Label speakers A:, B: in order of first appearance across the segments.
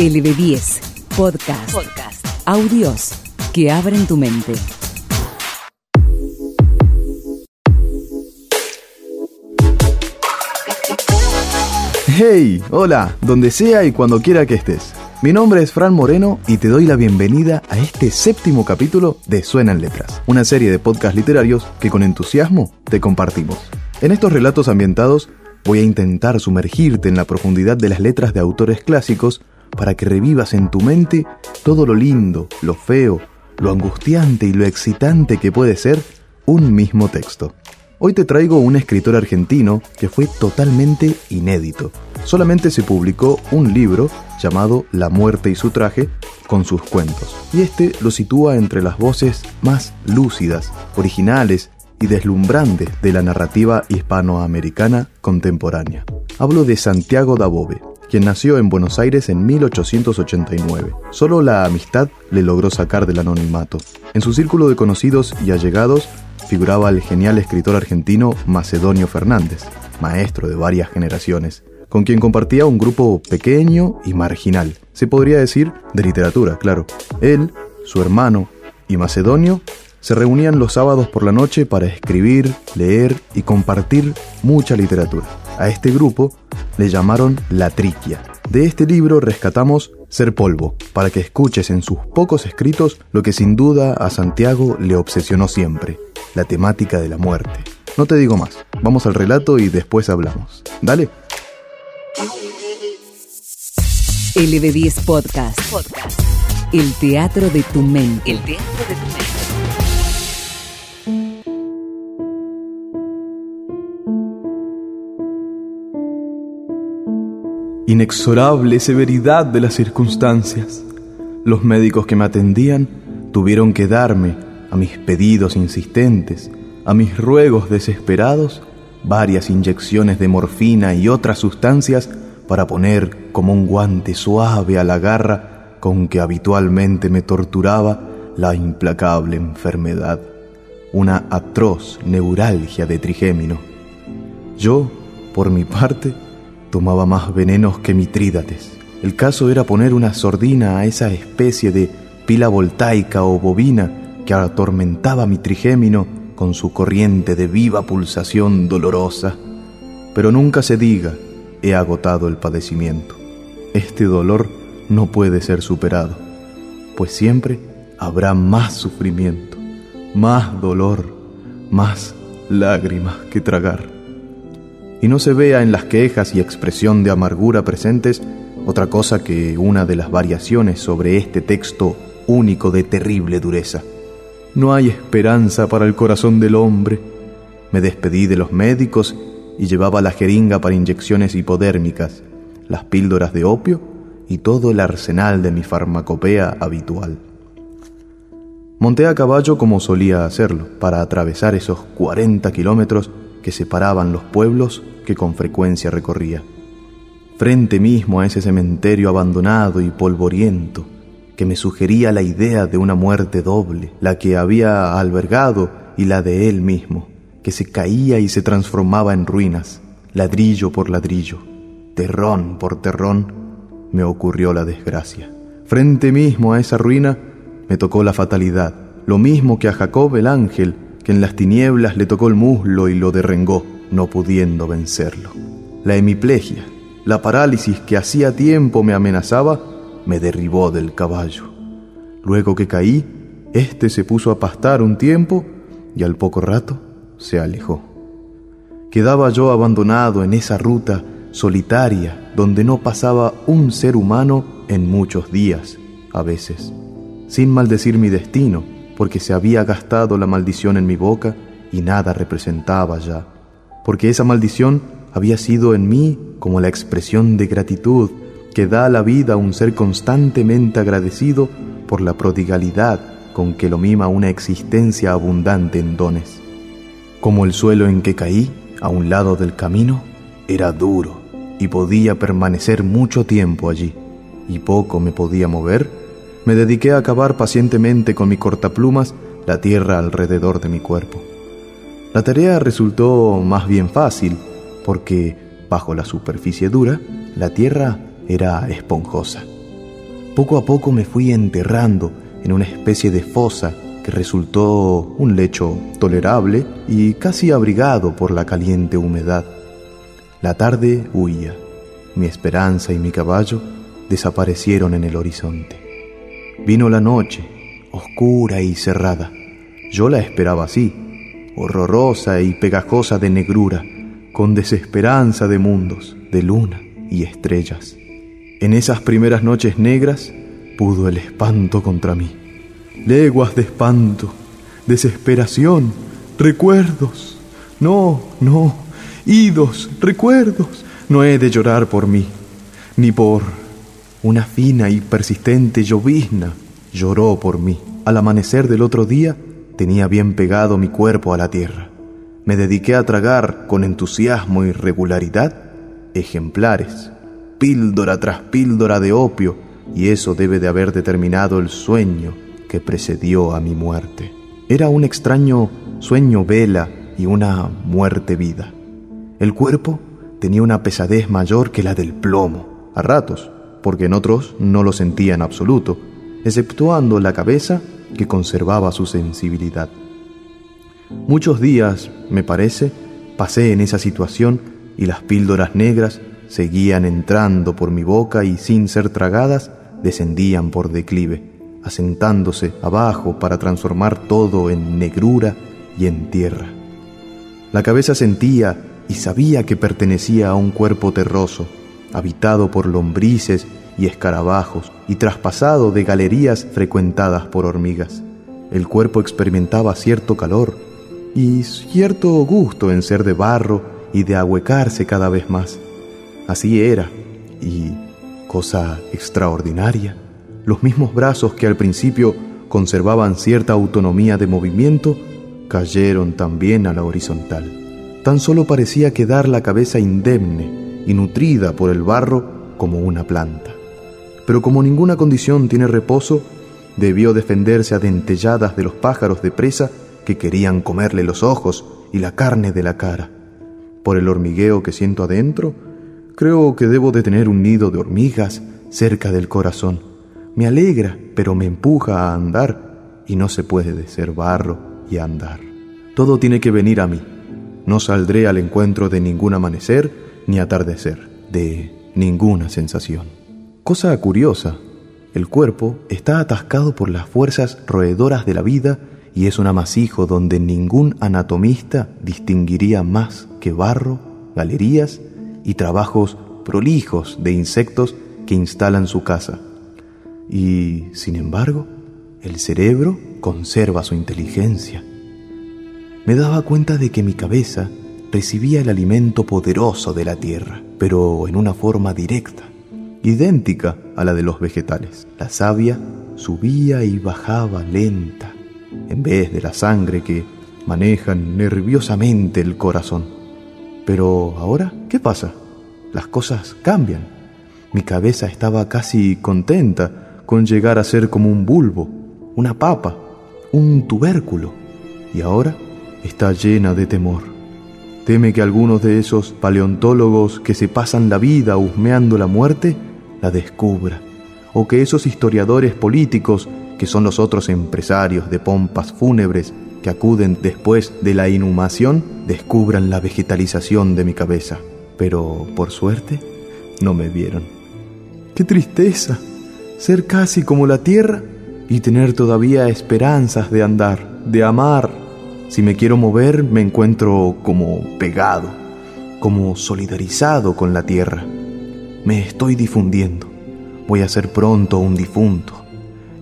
A: LB10 Podcast.
B: Podcast.
A: Audios que abren tu mente.
C: Hey, hola, donde sea y cuando quiera que estés. Mi nombre es Fran Moreno y te doy la bienvenida a este séptimo capítulo de Suenan Letras, una serie de podcasts literarios que con entusiasmo te compartimos. En estos relatos ambientados voy a intentar sumergirte en la profundidad de las letras de autores clásicos para que revivas en tu mente todo lo lindo, lo feo, lo angustiante y lo excitante que puede ser un mismo texto. Hoy te traigo un escritor argentino que fue totalmente inédito. Solamente se publicó un libro llamado La muerte y su traje con sus cuentos, y este lo sitúa entre las voces más lúcidas, originales y deslumbrantes de la narrativa hispanoamericana contemporánea. Hablo de Santiago Dabove, quien nació en Buenos Aires en 1889. Solo la amistad le logró sacar del anonimato. En su círculo de conocidos y allegados figuraba el genial escritor argentino Macedonio Fernández, maestro de varias generaciones, con quien compartía un grupo pequeño y marginal, se podría decir de literatura, claro. Él, su hermano y Macedonio se reunían los sábados por la noche para escribir, leer y compartir mucha literatura. A este grupo le llamaron La Triquia. De este libro rescatamos Ser Polvo, para que escuches en sus pocos escritos lo que sin duda a Santiago le obsesionó siempre, la temática de la muerte. No te digo más, vamos al relato y después hablamos. Dale.
A: LB10 Podcast.
B: Podcast.
A: El teatro de tu mente.
B: El teatro de tu mente.
C: Inexorable severidad de las circunstancias. Los médicos que me atendían tuvieron que darme, a mis pedidos insistentes, a mis ruegos desesperados, varias inyecciones de morfina y otras sustancias para poner como un guante suave a la garra con que habitualmente me torturaba la implacable enfermedad, una atroz neuralgia de trigémino. Yo, por mi parte, tomaba más venenos que mitrídates. El caso era poner una sordina a esa especie de pila voltaica o bobina que atormentaba mi trigémino con su corriente de viva pulsación dolorosa. Pero nunca se diga, he agotado el padecimiento. Este dolor no puede ser superado, pues siempre habrá más sufrimiento, más dolor, más lágrimas que tragar. Y no se vea en las quejas y expresión de amargura presentes otra cosa que una de las variaciones sobre este texto único de terrible dureza. No hay esperanza para el corazón del hombre. Me despedí de los médicos y llevaba la jeringa para inyecciones hipodérmicas, las píldoras de opio y todo el arsenal de mi farmacopea habitual. Monté a caballo como solía hacerlo, para atravesar esos 40 kilómetros que separaban los pueblos que con frecuencia recorría. Frente mismo a ese cementerio abandonado y polvoriento, que me sugería la idea de una muerte doble, la que había albergado y la de él mismo, que se caía y se transformaba en ruinas, ladrillo por ladrillo, terrón por terrón, me ocurrió la desgracia. Frente mismo a esa ruina me tocó la fatalidad, lo mismo que a Jacob el ángel, que en las tinieblas le tocó el muslo y lo derrengó, no pudiendo vencerlo. La hemiplegia, la parálisis que hacía tiempo me amenazaba, me derribó del caballo. Luego que caí, éste se puso a pastar un tiempo y al poco rato se alejó. Quedaba yo abandonado en esa ruta solitaria donde no pasaba un ser humano en muchos días, a veces sin maldecir mi destino, porque se había gastado la maldición en mi boca y nada representaba ya, porque esa maldición había sido en mí como la expresión de gratitud que da la vida a un ser constantemente agradecido por la prodigalidad con que lo mima una existencia abundante en dones. Como el suelo en que caí, a un lado del camino, era duro y podía permanecer mucho tiempo allí, y poco me podía mover, me dediqué a cavar pacientemente con mi cortaplumas la tierra alrededor de mi cuerpo. La tarea resultó más bien fácil, porque bajo la superficie dura, la tierra era esponjosa. Poco a poco me fui enterrando en una especie de fosa que resultó un lecho tolerable y casi abrigado por la caliente humedad. La tarde huía. Mi esperanza y mi caballo desaparecieron en el horizonte. Vino la noche, oscura y cerrada. Yo la esperaba así, horrorosa y pegajosa de negrura, con desesperanza de mundos, de luna y estrellas. En esas primeras noches negras pudo el espanto contra mí. Leguas de espanto, desesperación, recuerdos. No, no, idos, recuerdos. No he de llorar por mí, ni por una fina y persistente llovizna lloró por mí. Al amanecer del otro día tenía bien pegado mi cuerpo a la tierra. Me dediqué a tragar con entusiasmo y regularidad ejemplares, píldora tras píldora de opio, y eso debe de haber determinado el sueño que precedió a mi muerte. Era un extraño sueño vela y una muerte vida. El cuerpo tenía una pesadez mayor que la del plomo, a ratos, porque en otros no lo sentía en absoluto, exceptuando la cabeza que conservaba su sensibilidad. Muchos días, me parece, pasé en esa situación y las píldoras negras seguían entrando por mi boca y sin ser tragadas descendían por declive, asentándose abajo para transformar todo en negrura y en tierra. La cabeza sentía y sabía que pertenecía a un cuerpo terroso, habitado por lombrices y escarabajos y traspasado de galerías frecuentadas por hormigas. El cuerpo experimentaba cierto calor y cierto gusto en ser de barro y de ahuecarse cada vez más. Así era, y, cosa extraordinaria, los mismos brazos que al principio conservaban cierta autonomía de movimiento, cayeron también a la horizontal. Tan solo parecía quedar la cabeza indemne y nutrida por el barro como una planta. Pero como ninguna condición tiene reposo, debió defenderse a dentelladas de los pájaros de presa que querían comerle los ojos y la carne de la cara. Por el hormigueo que siento adentro, creo que debo de tener un nido de hormigas cerca del corazón. Me alegra, pero me empuja a andar, y no se puede de ser barro y andar. Todo tiene que venir a mí. No saldré al encuentro de ningún amanecer ni atardecer, de ninguna sensación. Cosa curiosa, el cuerpo está atascado por las fuerzas roedoras de la vida y es un amasijo donde ningún anatomista distinguiría más que barro, galerías y trabajos prolijos de insectos que instalan su casa. Y, sin embargo, el cerebro conserva su inteligencia. Me daba cuenta de que mi cabeza recibía el alimento poderoso de la tierra, pero en una forma directa, idéntica a la de los vegetales. La savia subía y bajaba lenta, en vez de la sangre que maneja nerviosamente el corazón. Pero ahora, ¿qué pasa? Las cosas cambian. Mi cabeza estaba casi contenta con llegar a ser como un bulbo, una papa, un tubérculo, y ahora está llena de temor. Teme que algunos de esos paleontólogos que se pasan la vida husmeando la muerte la descubra, o que esos historiadores políticos que son los otros empresarios de pompas fúnebres que acuden después de la inhumación, descubran la vegetalización de mi cabeza. Pero, por suerte, no me vieron. ¡Qué tristeza! Ser casi como la tierra y tener todavía esperanzas de andar, de amar. Si me quiero mover, me encuentro como pegado, como solidarizado con la tierra. Me estoy difundiendo. Voy a ser pronto un difunto.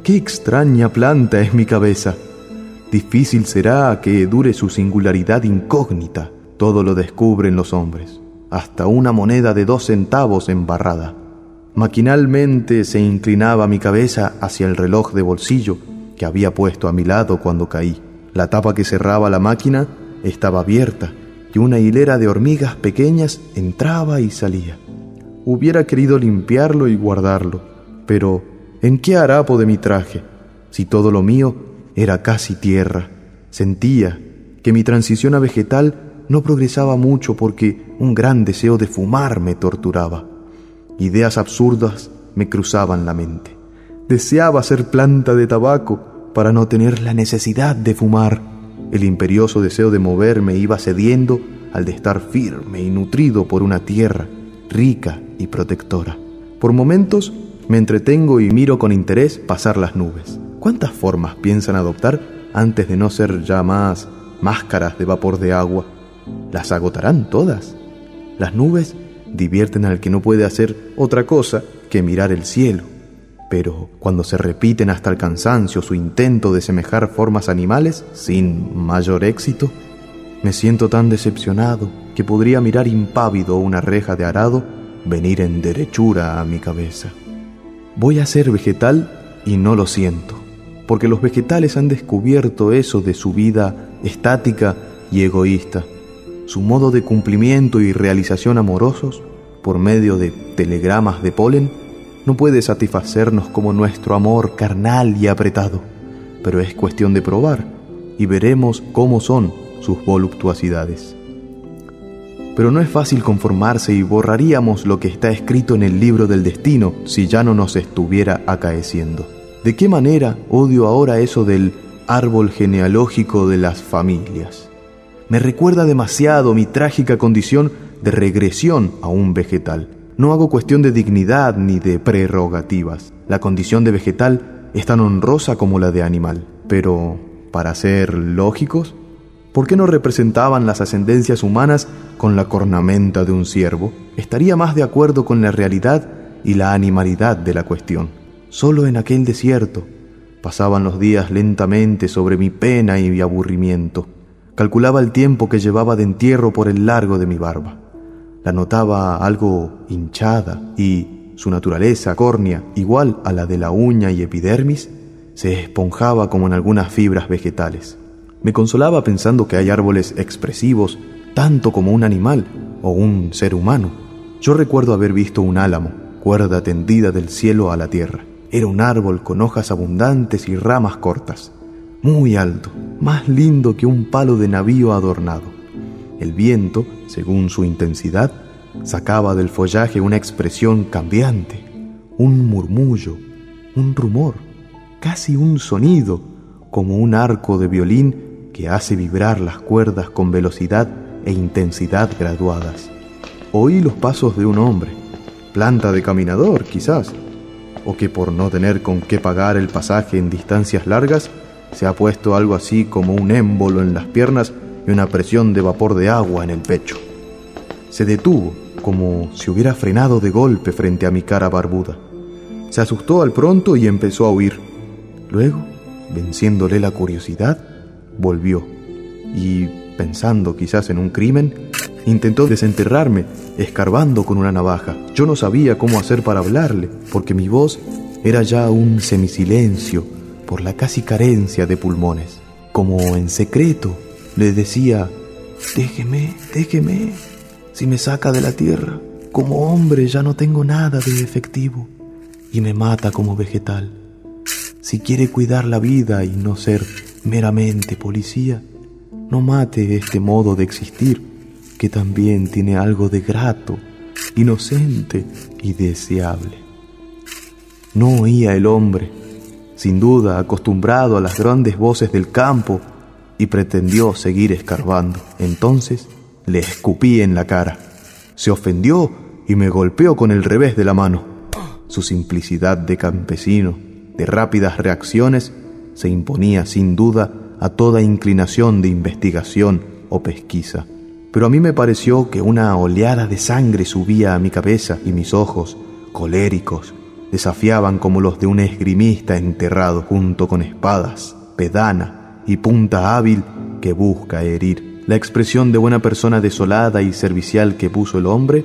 C: Qué extraña planta es mi cabeza. Difícil será que dure su singularidad incógnita. Todo lo descubren los hombres, hasta una moneda de dos centavos embarrada. Maquinalmente se inclinaba mi cabeza hacia el reloj de bolsillo que había puesto a mi lado cuando caí. La tapa que cerraba la máquina estaba abierta y una hilera de hormigas pequeñas entraba y salía. Hubiera querido limpiarlo y guardarlo, pero ¿En qué harapo de mi traje? Si todo lo mío era casi tierra. Sentía que mi transición a vegetal no progresaba mucho porque un gran deseo de fumar me torturaba. Ideas absurdas me cruzaban la mente. Deseaba ser planta de tabaco para no tener la necesidad de fumar. El imperioso deseo de moverme iba cediendo al de estar firme y nutrido por una tierra rica y protectora. Por momentos me entretengo y miro con interés pasar las nubes. ¿Cuántas formas piensan adoptar antes de no ser ya más máscaras de vapor de agua? ¿Las agotarán todas? Las nubes divierten al que no puede hacer otra cosa que mirar el cielo. Pero cuando se repiten hasta el cansancio su intento de semejar formas animales sin mayor éxito, me siento tan decepcionado que podría mirar impávido una reja de arado venir en derechura a mi cabeza. Voy a ser vegetal y no lo siento, porque los vegetales han descubierto eso de su vida estática y egoísta, su modo de cumplimiento y realización amorosos por medio de telegramas de polen no puede satisfacernos como nuestro amor carnal y apretado, pero es cuestión de probar y veremos cómo son sus voluptuosidades. Pero no es fácil conformarse y borraríamos lo que está escrito en el libro del destino si ya no nos estuviera acaeciendo. ¿De qué manera odio ahora eso del árbol genealógico de las familias? Me recuerda demasiado mi trágica condición de regresión a un vegetal. No hago cuestión de dignidad ni de prerrogativas. La condición de vegetal es tan honrosa como la de animal. Pero, para ser lógicos, ¿Por qué no representaban las ascendencias humanas con la cornamenta de un ciervo? Estaría más de acuerdo con la realidad y la animalidad de la cuestión. Solo en aquel desierto pasaban los días lentamente sobre mi pena y mi aburrimiento. Calculaba el tiempo que llevaba de entierro por el largo de mi barba. Notaba algo hinchada y su naturaleza córnea, igual a la de la uña y epidermis, se esponjaba como en algunas fibras vegetales. Me consolaba pensando que hay árboles expresivos tanto como un animal o un ser humano. Yo recuerdo haber visto un álamo, cuerda tendida del cielo a la tierra. Era un árbol con hojas abundantes y ramas cortas, muy alto, más lindo que un palo de navío adornado. El viento, según su intensidad, sacaba del follaje una expresión cambiante, un murmullo, un rumor, casi un sonido, como un arco de violín que hace vibrar las cuerdas con velocidad e intensidad graduadas. Oí los pasos de un hombre, planta de caminador quizás, o que por no tener con qué pagar el pasaje en distancias largas, se ha puesto algo así como un émbolo en las piernas y una presión de vapor de agua en el pecho. Se detuvo, como si hubiera frenado de golpe frente a mi cara barbuda. Se asustó al pronto y empezó a huir. Luego, venciéndole la curiosidad, volvió y, pensando quizás en un crimen, intentó desenterrarme, escarbando con una navaja. Yo no sabía cómo hacer para hablarle, porque mi voz era ya un semisilencio por la casi carencia de pulmones. Como en secreto le decía, déjeme, déjeme, si me saca de la tierra, como hombre ya no tengo nada de efectivo y me mata como vegetal. Si quiere cuidar la vida y no ser meramente policía, no mate este modo de existir que también tiene algo de grato, inocente y deseable. No oía el hombre, sin duda acostumbrado a las grandes voces del campo, y pretendió seguir escarbando. Entonces le escupí en la cara. Se ofendió y me golpeó con el revés de la mano. Su simplicidad de campesino, de rápidas reacciones, se imponía sin duda a toda inclinación de investigación o pesquisa. Pero a mí me pareció que una oleada de sangre subía a mi cabeza y mis ojos, coléricos, desafiaban como los de un esgrimista enterrado junto con espadas, pedana y punta hábil que busca herir. La expresión de buena persona desolada y servicial que puso el hombre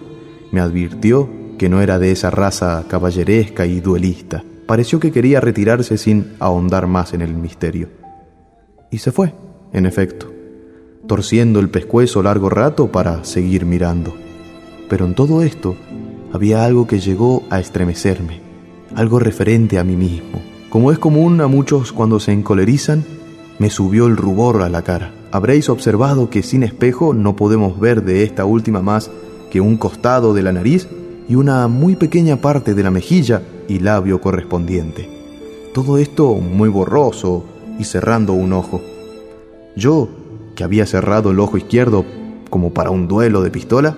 C: me advirtió que no era de esa raza caballeresca y duelista pareció que quería retirarse sin ahondar más en el misterio. Y se fue, en efecto, torciendo el pescuezo largo rato para seguir mirando. Pero en todo esto había algo que llegó a estremecerme, algo referente a mí mismo. Como es común a muchos cuando se encolerizan, me subió el rubor a la cara. Habréis observado que sin espejo no podemos ver de esta última más que un costado de la nariz y una muy pequeña parte de la mejilla y labio correspondiente. Todo esto muy borroso y cerrando un ojo. Yo, que había cerrado el ojo izquierdo como para un duelo de pistola,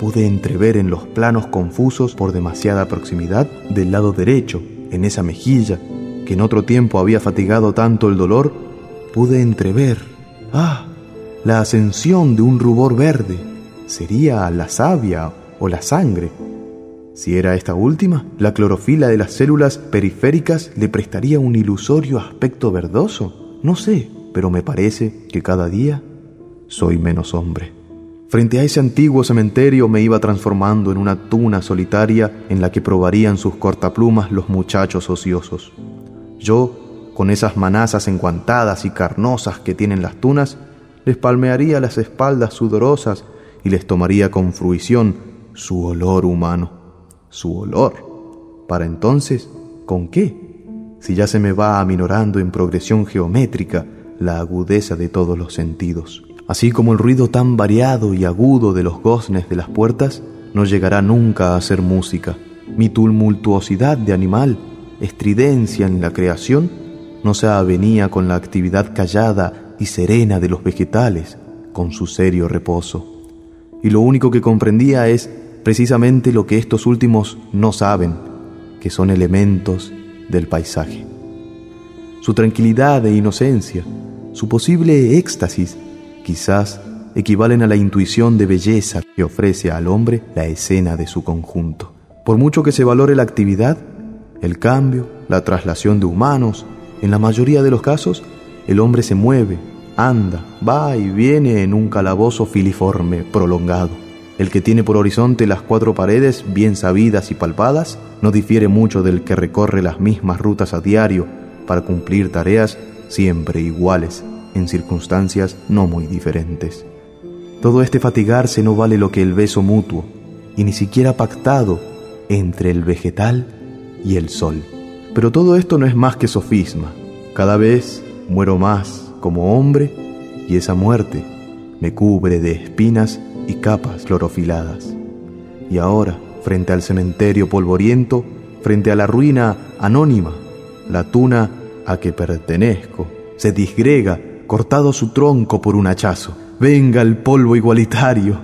C: pude entrever en los planos confusos por demasiada proximidad del lado derecho, en esa mejilla, que en otro tiempo había fatigado tanto el dolor, pude entrever, ah, la ascensión de un rubor verde. ¿Sería la savia o la sangre? Si era esta última, la clorofila de las células periféricas le prestaría un ilusorio aspecto verdoso. No sé, pero me parece que cada día soy menos hombre. Frente a ese antiguo cementerio me iba transformando en una tuna solitaria en la que probarían sus cortaplumas los muchachos ociosos. Yo, con esas manazas enguantadas y carnosas que tienen las tunas, les palmearía las espaldas sudorosas y les tomaría con fruición su olor humano. Su olor. Para entonces, ¿con qué? Si ya se me va aminorando en progresión geométrica la agudeza de todos los sentidos. Así como el ruido tan variado y agudo de los goznes de las puertas no llegará nunca a ser música. Mi tumultuosidad de animal, estridencia en la creación, no se avenía con la actividad callada y serena de los vegetales, con su serio reposo. Y lo único que comprendía es precisamente lo que estos últimos no saben, que son elementos del paisaje. Su tranquilidad e inocencia, su posible éxtasis, quizás equivalen a la intuición de belleza que ofrece al hombre la escena de su conjunto. Por mucho que se valore la actividad, el cambio, la traslación de humanos, en la mayoría de los casos, el hombre se mueve, anda, va y viene en un calabozo filiforme prolongado. El que tiene por horizonte las cuatro paredes bien sabidas y palpadas no difiere mucho del que recorre las mismas rutas a diario para cumplir tareas siempre iguales en circunstancias no muy diferentes. Todo este fatigarse no vale lo que el beso mutuo, y ni siquiera pactado entre el vegetal y el sol. Pero todo esto no es más que sofisma. Cada vez muero más como hombre y esa muerte me cubre de espinas y capas clorofiladas. Y ahora, frente al cementerio polvoriento, frente a la ruina anónima, la tuna a que pertenezco se disgrega cortado su tronco por un hachazo. Venga el polvo igualitario.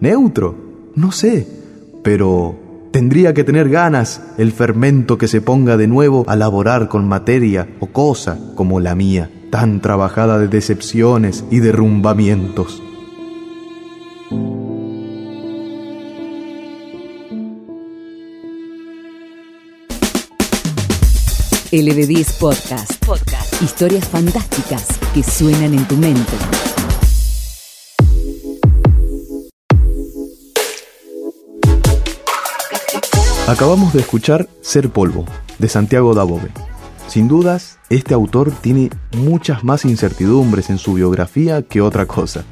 C: ¿Neutro? No sé. Pero tendría que tener ganas el fermento que se ponga de nuevo a laborar con materia o cosa como la mía, tan trabajada de decepciones y derrumbamientos.
A: LB10 Podcast. Podcast. Historias fantásticas que suenan en tu mente.
C: Acabamos de escuchar Ser Polvo, de Santiago Dabove. Sin dudas, este autor tiene muchas más incertidumbres en su biografía que otra cosa.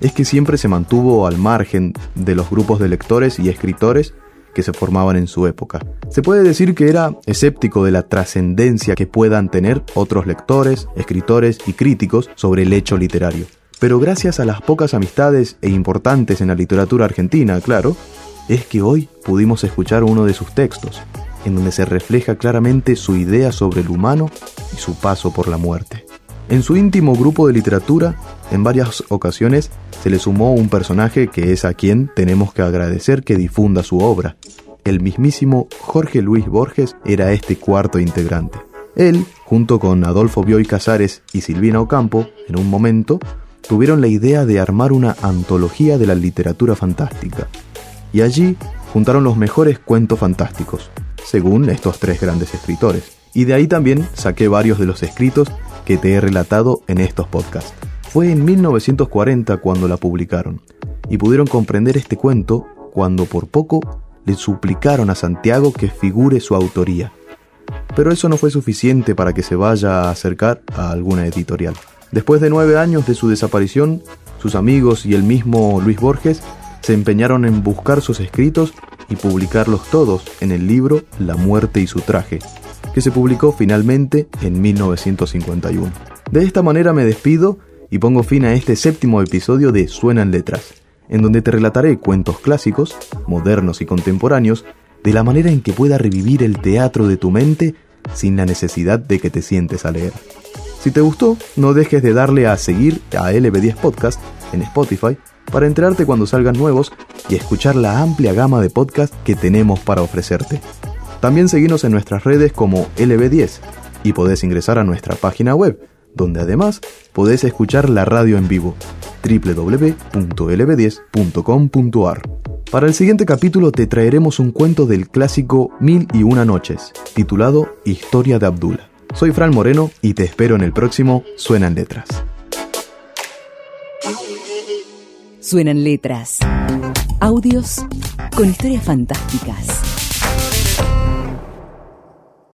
C: Es que siempre se mantuvo al margen de los grupos de lectores y escritores que se formaban en su época. Se puede decir que era escéptico de la trascendencia que puedan tener otros lectores, escritores y críticos sobre el hecho literario. Pero gracias a las pocas amistades e importantes en la literatura argentina, claro, es que hoy pudimos escuchar uno de sus textos, en donde se refleja claramente su idea sobre el humano y su paso por la muerte. En su íntimo grupo de literatura, en varias ocasiones se le sumó un personaje que es a quien tenemos que agradecer que difunda su obra. El mismísimo Jorge Luis Borges era este cuarto integrante. Él, junto con Adolfo Bioy Casares y Silvina Ocampo, en un momento, tuvieron la idea de armar una antología de la literatura fantástica. Y allí juntaron los mejores cuentos fantásticos, según estos tres grandes escritores. Y de ahí también saqué varios de los escritos que te he relatado en estos podcasts. Fue en 1940 cuando la publicaron, y pudieron comprender este cuento cuando por poco le suplicaron a Santiago que figure su autoría. Pero eso no fue suficiente para que se vaya a acercar a alguna editorial. Después de nueve años de su desaparición, sus amigos y el mismo Luis Borges se empeñaron en buscar sus escritos y publicarlos todos en el libro La muerte y su traje, que se publicó finalmente en 1951. De esta manera me despido y pongo fin a este séptimo episodio de Suenan Letras, en donde te relataré cuentos clásicos, modernos y contemporáneos, de la manera en que pueda revivir el teatro de tu mente sin la necesidad de que te sientes a leer. Si te gustó, no dejes de darle a seguir a LB10 Podcast en Spotify para enterarte cuando salgan nuevos y escuchar la amplia gama de podcasts que tenemos para ofrecerte. También seguimos en nuestras redes como LB10 y podés ingresar a nuestra página web, donde además podés escuchar la radio en vivo www.lb10.com.ar. Para el siguiente capítulo te traeremos un cuento del clásico Mil y una noches, titulado Historia de Abdullah. Soy Fran Moreno y te espero en el próximo Suenan Letras.
A: Suenan Letras. Audios con historias fantásticas.